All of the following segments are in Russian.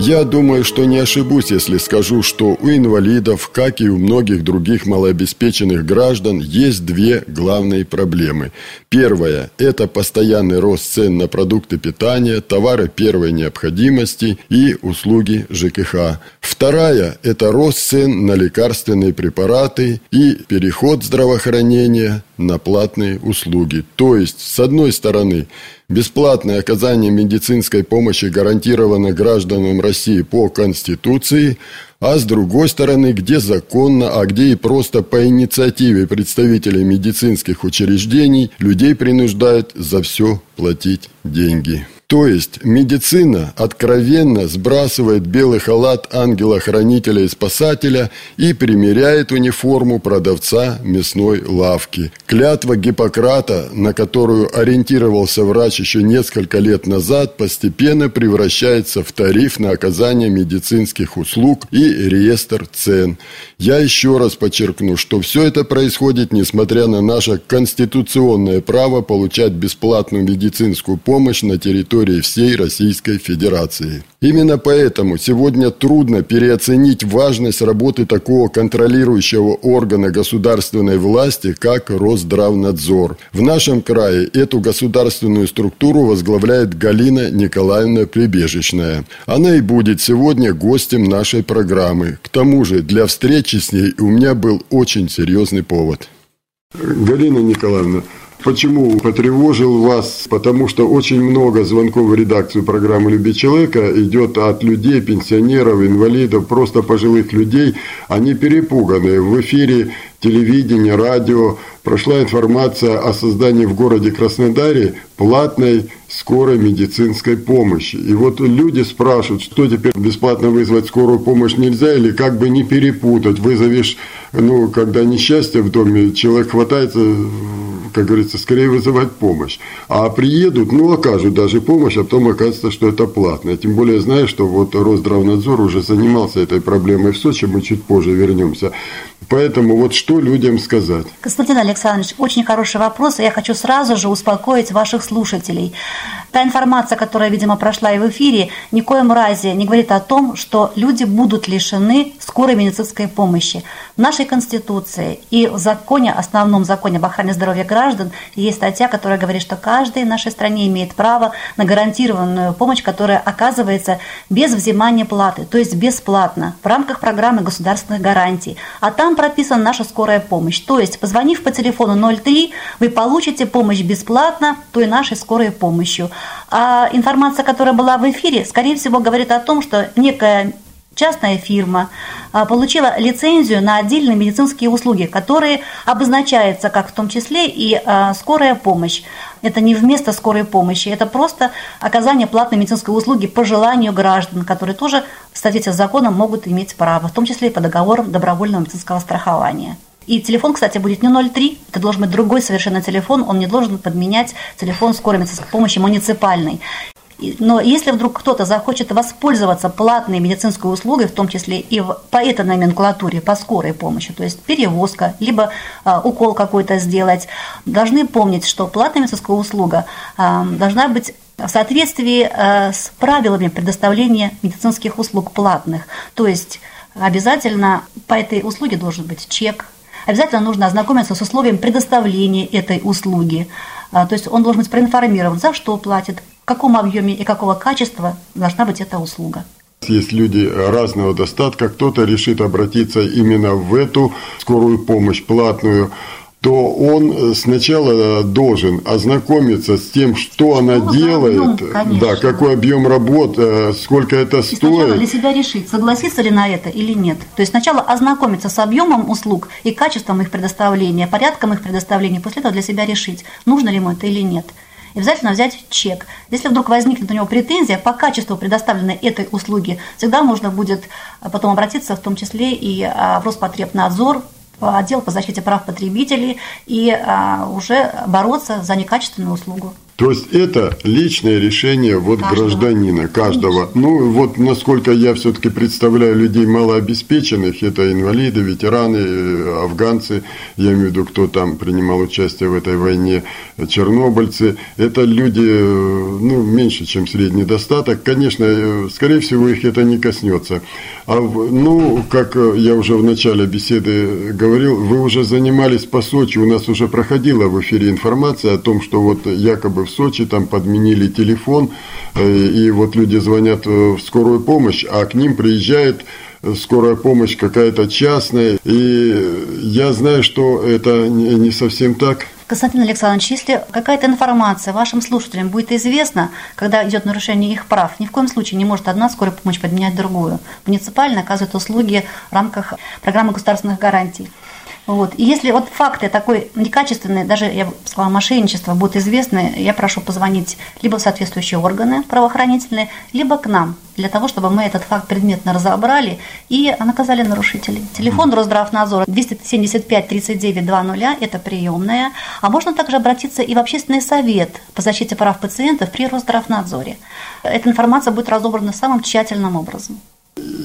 Я думаю, что не ошибусь, если скажу, что у инвалидов, как и у многих других малообеспеченных граждан, есть две главные проблемы. Первая – это постоянный рост цен на продукты питания, товары первой необходимости и услуги ЖКХ. Вторая – это рост цен на лекарственные препараты и переход здравоохранения на платные услуги. То есть, с одной стороны, бесплатное оказание медицинской помощи гарантировано гражданам России по Конституции, а с другой стороны, где законно, а где и просто по инициативе представителей медицинских учреждений людей принуждают за все платить деньги. То есть медицина откровенно сбрасывает белый халат ангела-хранителя и спасателя и примеряет униформу продавца мясной лавки. Клятва Гиппократа, на которую ориентировался врач еще несколько лет назад, постепенно превращается в тариф на оказание медицинских услуг и реестр цен. Я еще раз подчеркну, что все это происходит несмотря на наше конституционное право получать бесплатную медицинскую помощь на территории территории всей Российской Федерации. Именно поэтому сегодня трудно переоценить важность работы такого контролирующего органа государственной власти, как Росздравнадзор. В нашем крае эту государственную структуру возглавляет Галина Николаевна Прибежечная. Она и будет сегодня гостем нашей программы. К тому же для встречи с ней у меня был очень серьезный повод. Галина Николаевна, Почему потревожил вас? Потому что очень много звонков в редакцию программы «Люби человека» идет от людей, пенсионеров, инвалидов, просто пожилых людей. Они перепуганы. В эфире телевидения, радио прошла информация о создании в городе Краснодаре платной скорой медицинской помощи. И вот люди спрашивают, что теперь бесплатно вызвать скорую помощь нельзя или как бы не перепутать. Вызовешь, ну, когда несчастье в доме, человек хватается как говорится, скорее вызывать помощь. А приедут, ну, окажут даже помощь, а потом окажется, что это платно. Тем более, знаю, что вот Росздравнадзор уже занимался этой проблемой в Сочи, мы чуть позже вернемся. Поэтому вот что людям сказать? Константин Александрович, очень хороший вопрос, и я хочу сразу же успокоить ваших слушателей. Та информация, которая, видимо, прошла и в эфире, ни коем разе не говорит о том, что люди будут лишены скорой медицинской помощи. В нашей Конституции и в законе, основном законе об охране здоровья граждан, есть статья, которая говорит, что каждый в нашей стране имеет право на гарантированную помощь, которая оказывается без взимания платы, то есть бесплатно, в рамках программы государственных гарантий. А там прописана наша скорая помощь. То есть, позвонив по телефону 03, вы получите помощь бесплатно той нашей скорой помощью. А информация, которая была в эфире, скорее всего, говорит о том, что некая частная фирма а, получила лицензию на отдельные медицинские услуги, которые обозначаются как в том числе и а, скорая помощь. Это не вместо скорой помощи, это просто оказание платной медицинской услуги по желанию граждан, которые тоже в соответствии с законом могут иметь право, в том числе и по договорам добровольного медицинского страхования. И телефон, кстати, будет не 03, это должен быть другой совершенно телефон, он не должен подменять телефон скорой медицинской помощи муниципальный. Но если вдруг кто-то захочет воспользоваться платной медицинской услугой, в том числе и по этой номенклатуре, по скорой помощи, то есть перевозка, либо а, укол какой-то сделать, должны помнить, что платная медицинская услуга а, должна быть в соответствии а, с правилами предоставления медицинских услуг платных. То есть обязательно по этой услуге должен быть чек, обязательно нужно ознакомиться с условием предоставления этой услуги. А, то есть он должен быть проинформирован, за что платит, каком объеме и какого качества должна быть эта услуга. Есть люди разного достатка, кто-то решит обратиться именно в эту скорую помощь платную, то он сначала должен ознакомиться с тем, что она ну, делает, объем, да, какой объем работ, э, сколько это и стоит. Сначала для себя решить, согласиться ли на это или нет. То есть сначала ознакомиться с объемом услуг и качеством их предоставления, порядком их предоставления, после этого для себя решить, нужно ли ему это или нет. И обязательно взять чек. Если вдруг возникнет у него претензия по качеству предоставленной этой услуги, всегда можно будет потом обратиться в том числе и в Роспотребнадзор, отдел по защите прав потребителей и уже бороться за некачественную услугу. То есть это личное решение вот каждого. гражданина, каждого. Конечно. Ну вот насколько я все-таки представляю людей малообеспеченных, это инвалиды, ветераны, э, афганцы, я имею в виду, кто там принимал участие в этой войне, чернобыльцы. Это люди, э, ну, меньше, чем средний достаток. Конечно, э, скорее всего, их это не коснется. А, ну, как я уже в начале беседы говорил, вы уже занимались по Сочи, у нас уже проходила в эфире информация о том, что вот якобы в Сочи, там подменили телефон, э, и вот люди звонят э, в скорую помощь, а к ним приезжает э, скорая помощь какая-то частная, и я знаю, что это не совсем так. Константин Александрович, если какая-то информация вашим слушателям будет известна, когда идет нарушение их прав, ни в коем случае не может одна скорая помощь подменять другую. Муниципально оказывает услуги в рамках программы государственных гарантий. Вот. И если вот факты такой некачественные, даже, я бы сказала, мошенничество будут известны, я прошу позвонить либо в соответствующие органы правоохранительные, либо к нам, для того, чтобы мы этот факт предметно разобрали и наказали нарушителей. Телефон Росздравнадзора 275 39 20, это приемная. А можно также обратиться и в общественный совет по защите прав пациентов при Росздравнадзоре. Эта информация будет разобрана самым тщательным образом.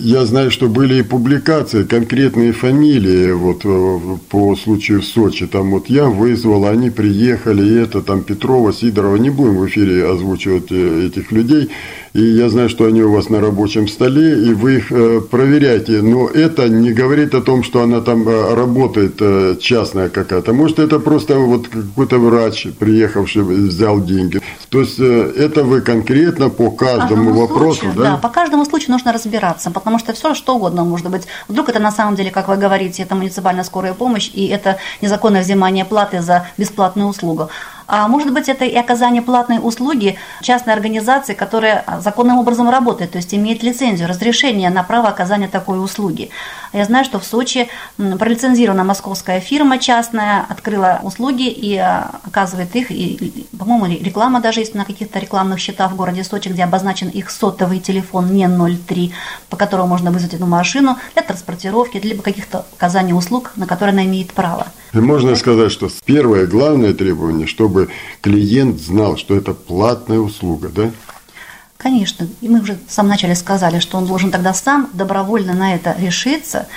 Я знаю, что были и публикации, конкретные фамилии вот э, по случаю в Сочи. Там вот я вызвал, они приехали, и это там Петрова, Сидорова. Не будем в эфире озвучивать э, этих людей и я знаю, что они у вас на рабочем столе, и вы их э, проверяете, но это не говорит о том, что она там э, работает э, частная какая-то. Может, это просто вот какой-то врач, приехавший, взял деньги. То есть это вы конкретно по каждому по вопросу, случаю, да? Да, по каждому случаю нужно разбираться, потому что все что угодно может быть. Вдруг это на самом деле, как вы говорите, это муниципальная скорая помощь, и это незаконное взимание платы за бесплатную услугу. А может быть, это и оказание платной услуги частной организации, которая законным образом работает, то есть имеет лицензию, разрешение на право оказания такой услуги. Я знаю, что в Сочи пролицензирована московская фирма частная, открыла услуги и а, оказывает их, и, по-моему, реклама даже есть на каких-то рекламных счетах в городе Сочи, где обозначен их сотовый телефон, не 03, по которому можно вызвать эту машину для транспортировки, либо каких-то оказания услуг, на которые она имеет право. Можно сказать, что первое главное требование, чтобы клиент знал, что это платная услуга, да? Конечно. И мы уже в самом начале сказали, что он должен тогда сам добровольно на это решиться,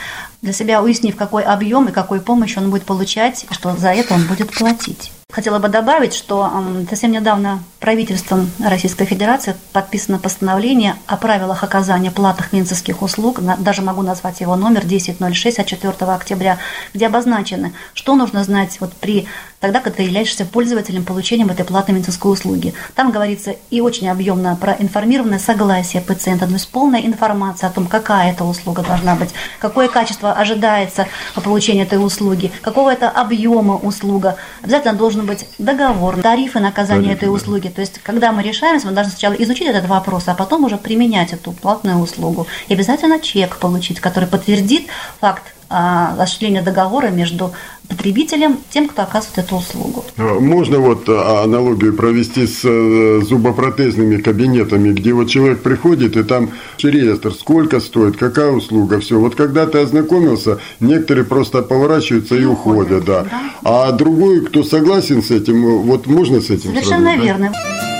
для себя уяснив, какой объем и какой помощь он будет получать, и что за это он будет платить. Хотела бы добавить, что совсем недавно правительством Российской Федерации подписано постановление о правилах оказания платных медицинских услуг, даже могу назвать его номер 1006 от 4 октября, где обозначено, что нужно знать вот при тогда, когда ты являешься пользователем получением этой платной медицинской услуги. Там говорится и очень объемно про информированное согласие пациента, то есть полная информация о том, какая эта услуга должна быть, какое качество ожидается по получению этой услуги, какого это объема услуга. Обязательно должен быть договор, тарифы на оказание этой услуги. То есть, когда мы решаемся, мы должны сначала изучить этот вопрос, а потом уже применять эту платную услугу. И обязательно чек получить, который подтвердит факт осуществления договора между потребителем, тем, кто оказывает эту услугу. А, можно вот а, аналогию провести с э, зубопротезными кабинетами, где вот человек приходит, и там реестр, сколько стоит, какая услуга, все. Вот когда ты ознакомился, некоторые просто поворачиваются и, и уходят, да. да. А другой, кто согласен с этим, вот можно с этим Совершенно сравнить, верно. Да?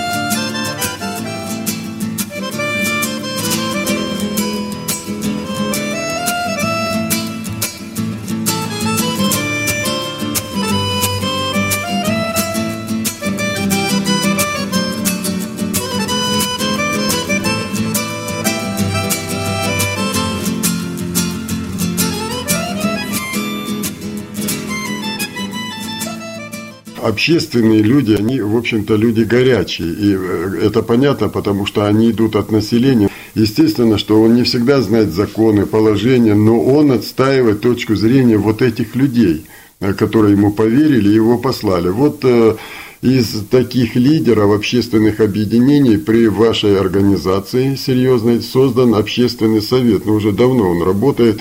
Общественные люди, они, в общем-то, люди горячие. И э, это понятно, потому что они идут от населения. Естественно, что он не всегда знает законы, положения, но он отстаивает точку зрения вот этих людей, э, которые ему поверили и его послали. Вот э, из таких лидеров общественных объединений при вашей организации серьезной создан общественный совет. Ну, уже давно он работает.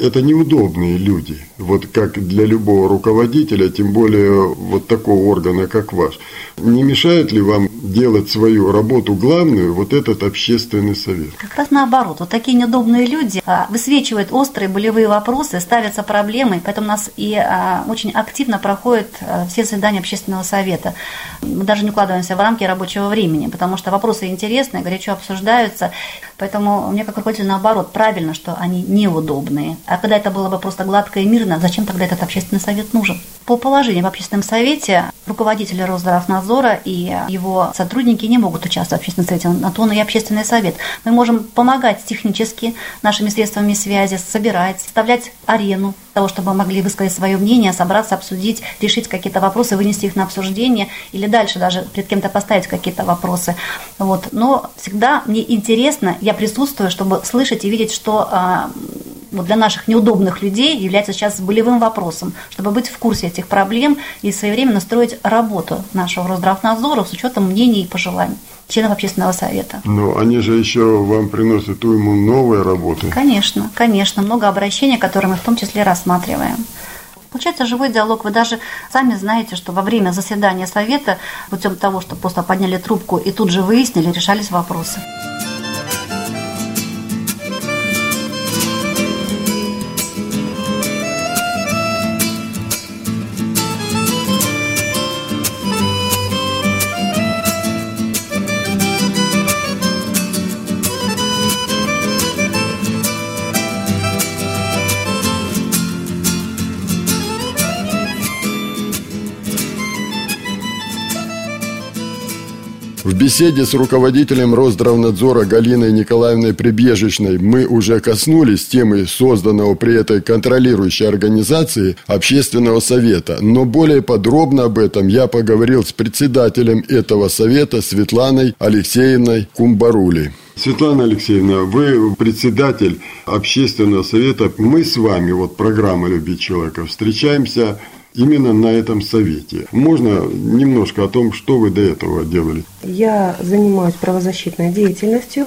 Это неудобные люди. Вот как для любого руководителя, тем более вот такого органа, как ваш. Не мешает ли вам делать свою работу главную вот этот общественный совет? Как раз наоборот. Вот такие неудобные люди а, высвечивают острые болевые вопросы, ставятся проблемы, поэтому у нас и а, очень активно проходят а, все заседания общественного совета. Мы даже не укладываемся в рамки рабочего времени, потому что вопросы интересные, горячо обсуждаются. Поэтому мне как руководитель наоборот правильно, что они неудобные. А когда это было бы просто гладко и мирно, зачем тогда этот общественный совет нужен? По положению в общественном совете руководители Росздравнадзора и его сотрудники не могут участвовать в общественном совете, на то он и общественный совет. Мы можем помогать технически нашими средствами связи, собирать, составлять арену того, чтобы могли высказать свое мнение, собраться, обсудить, решить какие-то вопросы, вынести их на обсуждение или дальше даже перед кем-то поставить какие-то вопросы. Вот. Но всегда мне интересно, я присутствую, чтобы слышать и видеть, что а, вот для наших неудобных людей является сейчас болевым вопросом, чтобы быть в курсе этих проблем и своевременно строить работу нашего Росздравнадзора с учетом мнений и пожеланий членов общественного совета. Но они же еще вам приносят уйму новой работы. Конечно, конечно, много обращений, которые мы в том числе рассматриваем. Получается живой диалог. Вы даже сами знаете, что во время заседания совета, путем того, что просто подняли трубку и тут же выяснили, решались вопросы. В беседе с руководителем Росздравнадзора Галиной Николаевной Прибежечной мы уже коснулись темы созданного при этой контролирующей организации Общественного совета, но более подробно об этом я поговорил с председателем этого совета Светланой Алексеевной Кумбарули. Светлана Алексеевна, вы председатель общественного совета. Мы с вами, вот программа «Любить человека», встречаемся именно на этом совете. Можно немножко о том, что вы до этого делали? Я занимаюсь правозащитной деятельностью,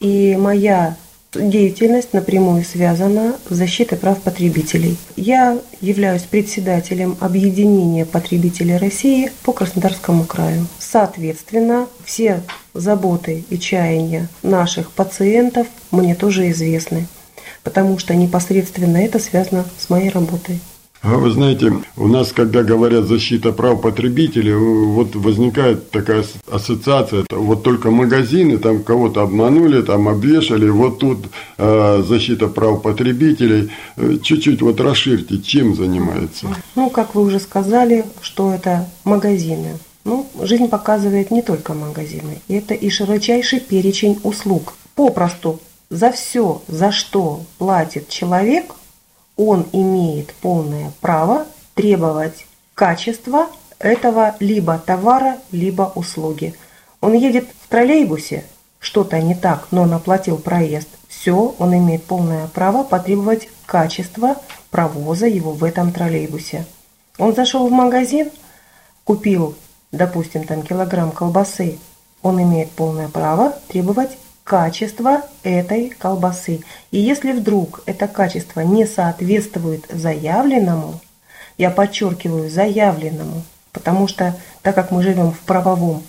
и моя деятельность напрямую связана с защитой прав потребителей. Я являюсь председателем объединения потребителей России по Краснодарскому краю. Соответственно, все заботы и чаяния наших пациентов мне тоже известны, потому что непосредственно это связано с моей работой. А вы знаете, у нас, когда говорят защита прав потребителей, вот возникает такая ассоциация, вот только магазины там кого-то обманули, там обвешали, вот тут э, защита прав потребителей. Э, чуть-чуть вот расширьте, чем занимается? Ну, как вы уже сказали, что это магазины. Ну, жизнь показывает не только магазины. Это и широчайший перечень услуг. Попросту, за все, за что платит человек – он имеет полное право требовать качества этого либо товара, либо услуги. Он едет в троллейбусе, что-то не так, но он оплатил проезд. Все, он имеет полное право потребовать качества провоза его в этом троллейбусе. Он зашел в магазин, купил, допустим, там килограмм колбасы, он имеет полное право требовать качество этой колбасы. И если вдруг это качество не соответствует заявленному, я подчеркиваю заявленному, потому что так как мы живем в правовом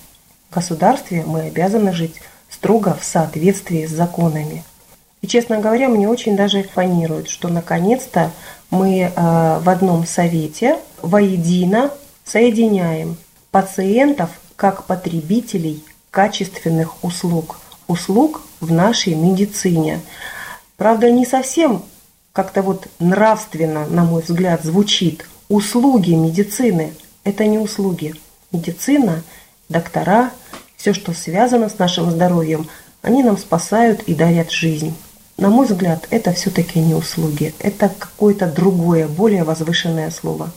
государстве, мы обязаны жить строго в соответствии с законами. И, честно говоря, мне очень даже фонирует, что наконец-то мы э, в одном совете воедино соединяем пациентов как потребителей качественных услуг – услуг в нашей медицине. Правда, не совсем как-то вот нравственно, на мой взгляд, звучит. Услуги медицины – это не услуги. Медицина, доктора, все, что связано с нашим здоровьем, они нам спасают и дарят жизнь. На мой взгляд, это все-таки не услуги, это какое-то другое, более возвышенное слово.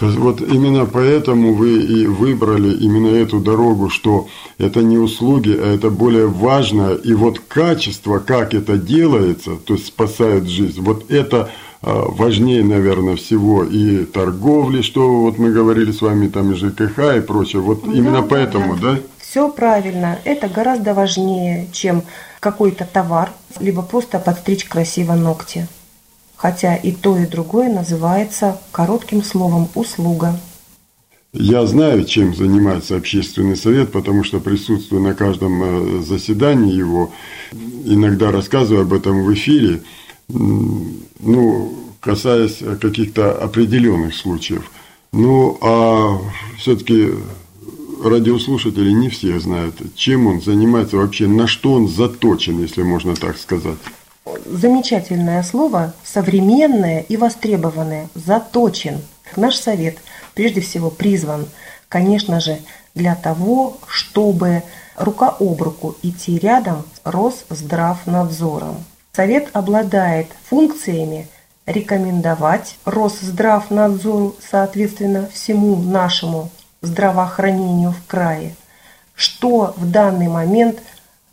Вот именно поэтому вы и выбрали именно эту дорогу, что это не услуги, а это более важно. И вот качество, как это делается, то есть спасает жизнь, вот это а, важнее, наверное, всего и торговли, что вот мы говорили с вами, там и ЖКХ и прочее. Вот да, именно поэтому, да? да? Все правильно. Это гораздо важнее, чем какой-то товар, либо просто подстричь красиво ногти. Хотя и то, и другое называется коротким словом «услуга». Я знаю, чем занимается общественный совет, потому что присутствую на каждом э, заседании его, иногда рассказываю об этом в эфире, ну, касаясь каких-то определенных случаев. Ну, а все-таки радиослушатели не все знают, чем он занимается вообще, на что он заточен, если можно так сказать. Замечательное слово, современное и востребованное, заточен. Наш совет прежде всего призван, конечно же, для того, чтобы рука об руку идти рядом с Росздравнадзором. Совет обладает функциями рекомендовать Росздравнадзору, соответственно, всему нашему здравоохранению в крае, что в данный момент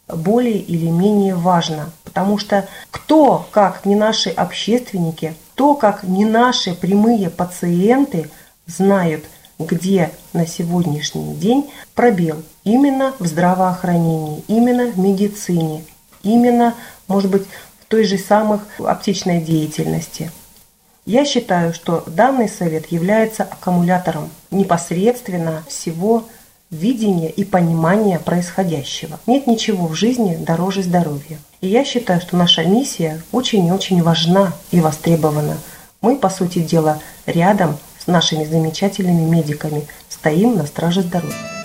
более или менее важно. Потому что кто, как не наши общественники, кто, как не наши прямые пациенты, знают, где на сегодняшний день пробел именно в здравоохранении, именно в медицине, именно, может быть, в той же самых аптечной деятельности. Я считаю, что данный совет является аккумулятором непосредственно всего видения и понимания происходящего. Нет ничего в жизни дороже здоровья. И я считаю, что наша миссия очень и очень важна и востребована. Мы, по сути дела, рядом с нашими замечательными медиками стоим на страже здоровья.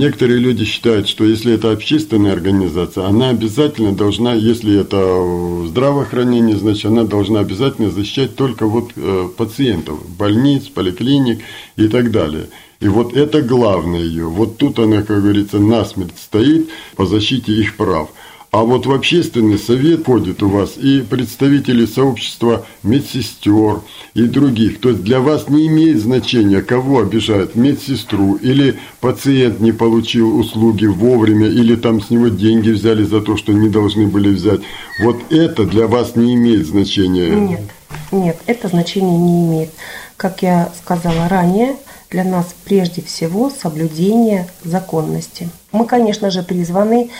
Некоторые люди считают, что если это общественная организация, она обязательно должна, если это здравоохранение, значит, она должна обязательно защищать только вот э, пациентов, больниц, поликлиник и так далее. И вот это главное ее. Вот тут она, как говорится, насмерть стоит по защите их прав. А вот в общественный совет входят у вас и представители сообщества медсестер и других. То есть для вас не имеет значения, кого обижают, медсестру или пациент не получил услуги вовремя, или там с него деньги взяли за то, что не должны были взять. Вот это для вас не имеет значения. Нет, нет, это значение не имеет. Как я сказала ранее, для нас прежде всего соблюдение законности. Мы, конечно же, призваны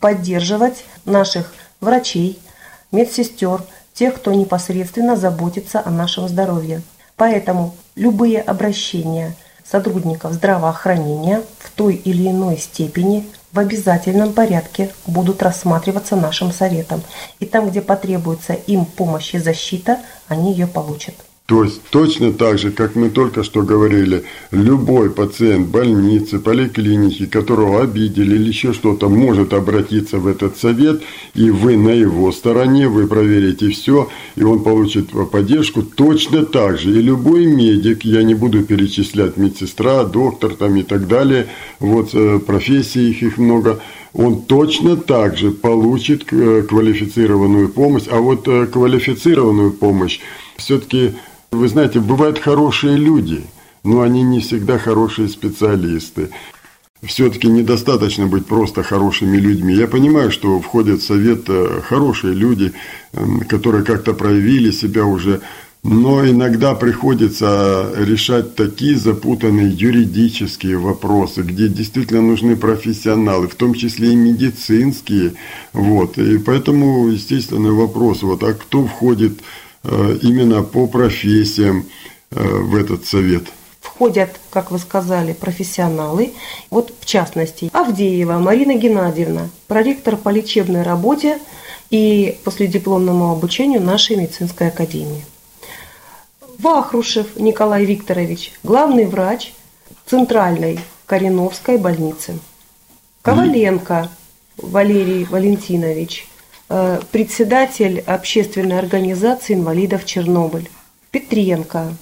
поддерживать наших врачей, медсестер, тех, кто непосредственно заботится о нашем здоровье. Поэтому любые обращения сотрудников здравоохранения в той или иной степени в обязательном порядке будут рассматриваться нашим советом. И там, где потребуется им помощь и защита, они ее получат. То есть точно так же, как мы только что говорили, любой пациент больницы, поликлиники, которого обидели или еще что-то, может обратиться в этот совет, и вы на его стороне, вы проверите все, и он получит поддержку точно так же. И любой медик, я не буду перечислять медсестра, доктор там и так далее, вот э, профессии их, их много, он точно так же получит э, квалифицированную помощь. А вот э, квалифицированную помощь все-таки вы знаете, бывают хорошие люди, но они не всегда хорошие специалисты. Все-таки недостаточно быть просто хорошими людьми. Я понимаю, что входят в совет э, хорошие люди, эм, которые как-то проявили себя уже, но иногда приходится решать такие запутанные юридические вопросы, где действительно нужны профессионалы, в том числе и медицинские. Вот. И поэтому, естественно, вопрос, вот, а кто входит Э, именно по профессиям э, в этот совет? Входят, как вы сказали, профессионалы. Вот в частности, Авдеева Марина Геннадьевна, проректор по лечебной работе и последипломному обучению нашей медицинской академии. Вахрушев Николай Викторович, главный врач Центральной Кореновской больницы. Коваленко Валерий Валентинович, Э, председатель общественной организации инвалидов Чернобыль, Петренко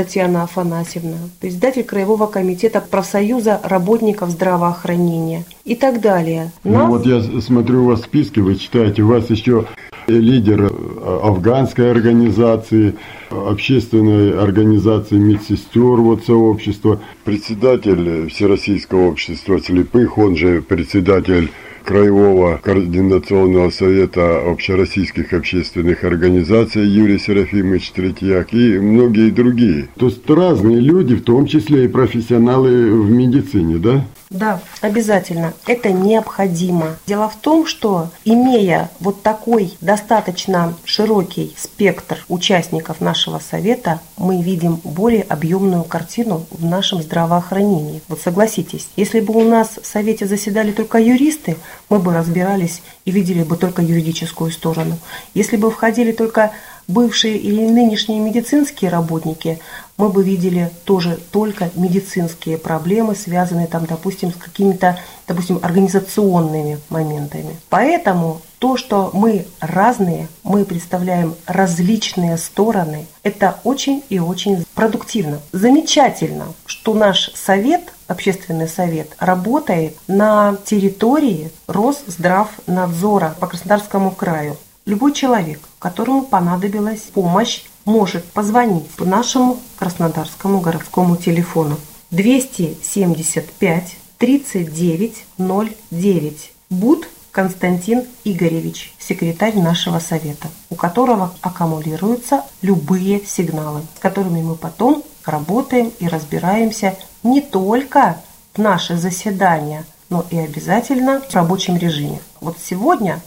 Татьяна Афанасьевна, председатель Краевого комитета профсоюза работников здравоохранения и так далее. Ну Нас... Ну вот я смотрю у вас списки, вы читаете, у вас еще лидер э, афганской организации, общественной организации медсестер, вот сообщества, председатель Всероссийского общества слепых, он же председатель Краевого координационного совета общероссийских общественных организаций Юрий Серафимович Третьяк и многие другие. То есть разные люди, в том числе и профессионалы в медицине, да? Да, обязательно. Это необходимо. Дело в том, что имея вот такой достаточно широкий спектр участников нашего совета, мы видим более объемную картину в нашем здравоохранении. Вот согласитесь, если бы у нас в совете заседали только юристы, мы бы разбирались и видели бы только юридическую сторону. Если бы входили только бывшие или нынешние медицинские работники, мы бы видели тоже только медицинские проблемы, связанные там, допустим, с какими-то, допустим, организационными моментами. Поэтому то, что мы разные, мы представляем различные стороны, это очень и очень продуктивно. Замечательно, что наш совет, общественный совет, работает на территории Росздравнадзора по Краснодарскому краю. Любой человек, которому понадобилась помощь, может позвонить по нашему краснодарскому городскому телефону 275 3909. Буд Константин Игоревич, секретарь нашего совета, у которого аккумулируются любые сигналы, с которыми мы потом работаем и разбираемся не только в наши заседания, но и обязательно в рабочем режиме. Вот сегодня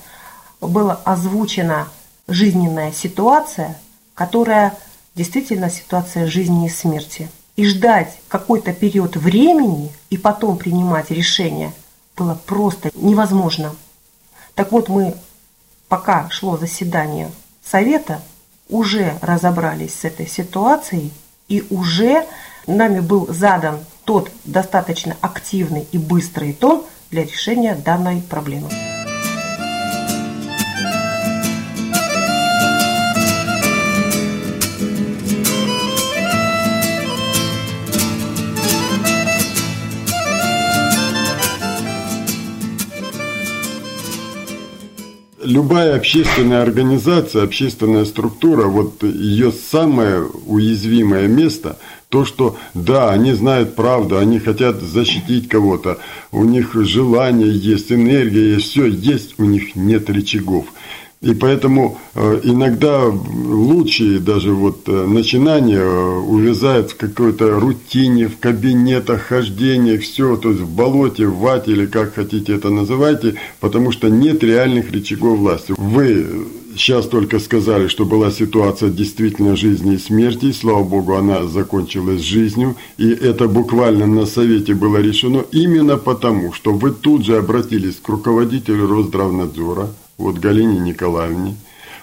была озвучена жизненная ситуация, которая действительно ситуация жизни и смерти. И ждать какой-то период времени и потом принимать решение было просто невозможно. Так вот, мы, пока шло заседание совета, уже разобрались с этой ситуацией и уже нами был задан тот достаточно активный и быстрый тон для решения данной проблемы. Любая общественная организация, общественная структура, вот ее самое уязвимое место, то, что да, они знают правду, они хотят защитить кого-то, у них желание есть, энергия есть, все есть, у них нет рычагов. И поэтому э, иногда лучшие даже вот э, начинания э, увязают в какой-то рутине, в кабинетах, хождениях, все, то есть в болоте, в вате или как хотите это называйте, потому что нет реальных рычагов власти. Вы сейчас только сказали, что была ситуация действительно жизни и смерти, и, слава богу, она закончилась жизнью, и это буквально на совете было решено именно потому, что вы тут же обратились к руководителю Росздравнадзора, вот Галине Николаевне,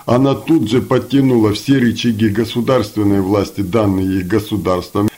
она тут же подтянула все рычаги государственной власти, данные ей государством,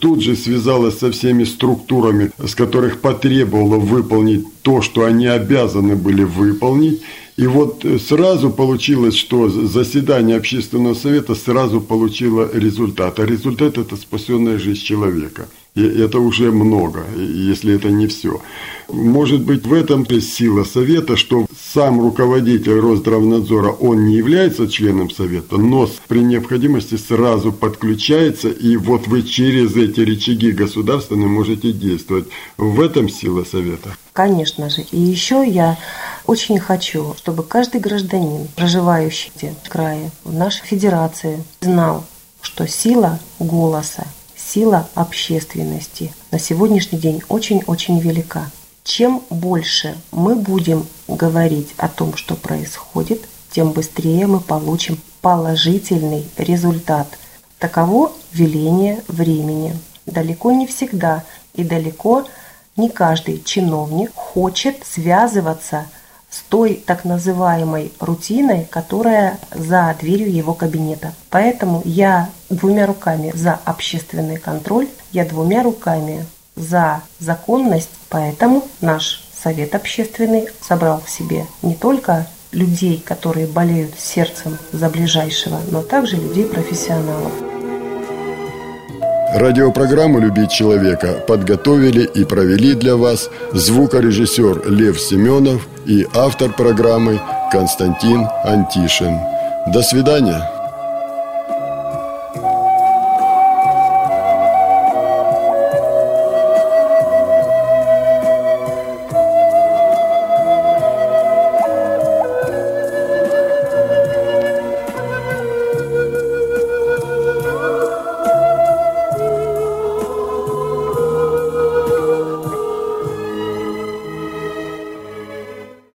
тут же связалась со всеми структурами, с которых потребовала выполнить то, что они обязаны были выполнить. И вот сразу получилось, что заседание общественного совета сразу получило результат. А результат – это спасенная жизнь человека – и это уже много, если это не все. Может быть, в этом сила совета, что сам руководитель Росздравнадзора, он не является членом совета, но при необходимости сразу подключается, и вот вы через эти рычаги государственные можете действовать. В этом сила совета. Конечно же. И еще я очень хочу, чтобы каждый гражданин, проживающий в крае, в нашей федерации, знал, что сила голоса сила общественности на сегодняшний день очень-очень велика. Чем больше мы будем говорить о том, что происходит, тем быстрее мы получим положительный результат. Таково веление времени. Далеко не всегда и далеко не каждый чиновник хочет связываться с той так называемой рутиной, которая за дверью его кабинета. Поэтому я двумя руками за общественный контроль, я двумя руками за законность, поэтому наш совет общественный собрал в себе не только людей, которые болеют сердцем за ближайшего, но также людей профессионалов. Радиопрограмму «Любить человека» подготовили и провели для вас звукорежиссер Лев Семенов и автор программы Константин Антишин. До свидания.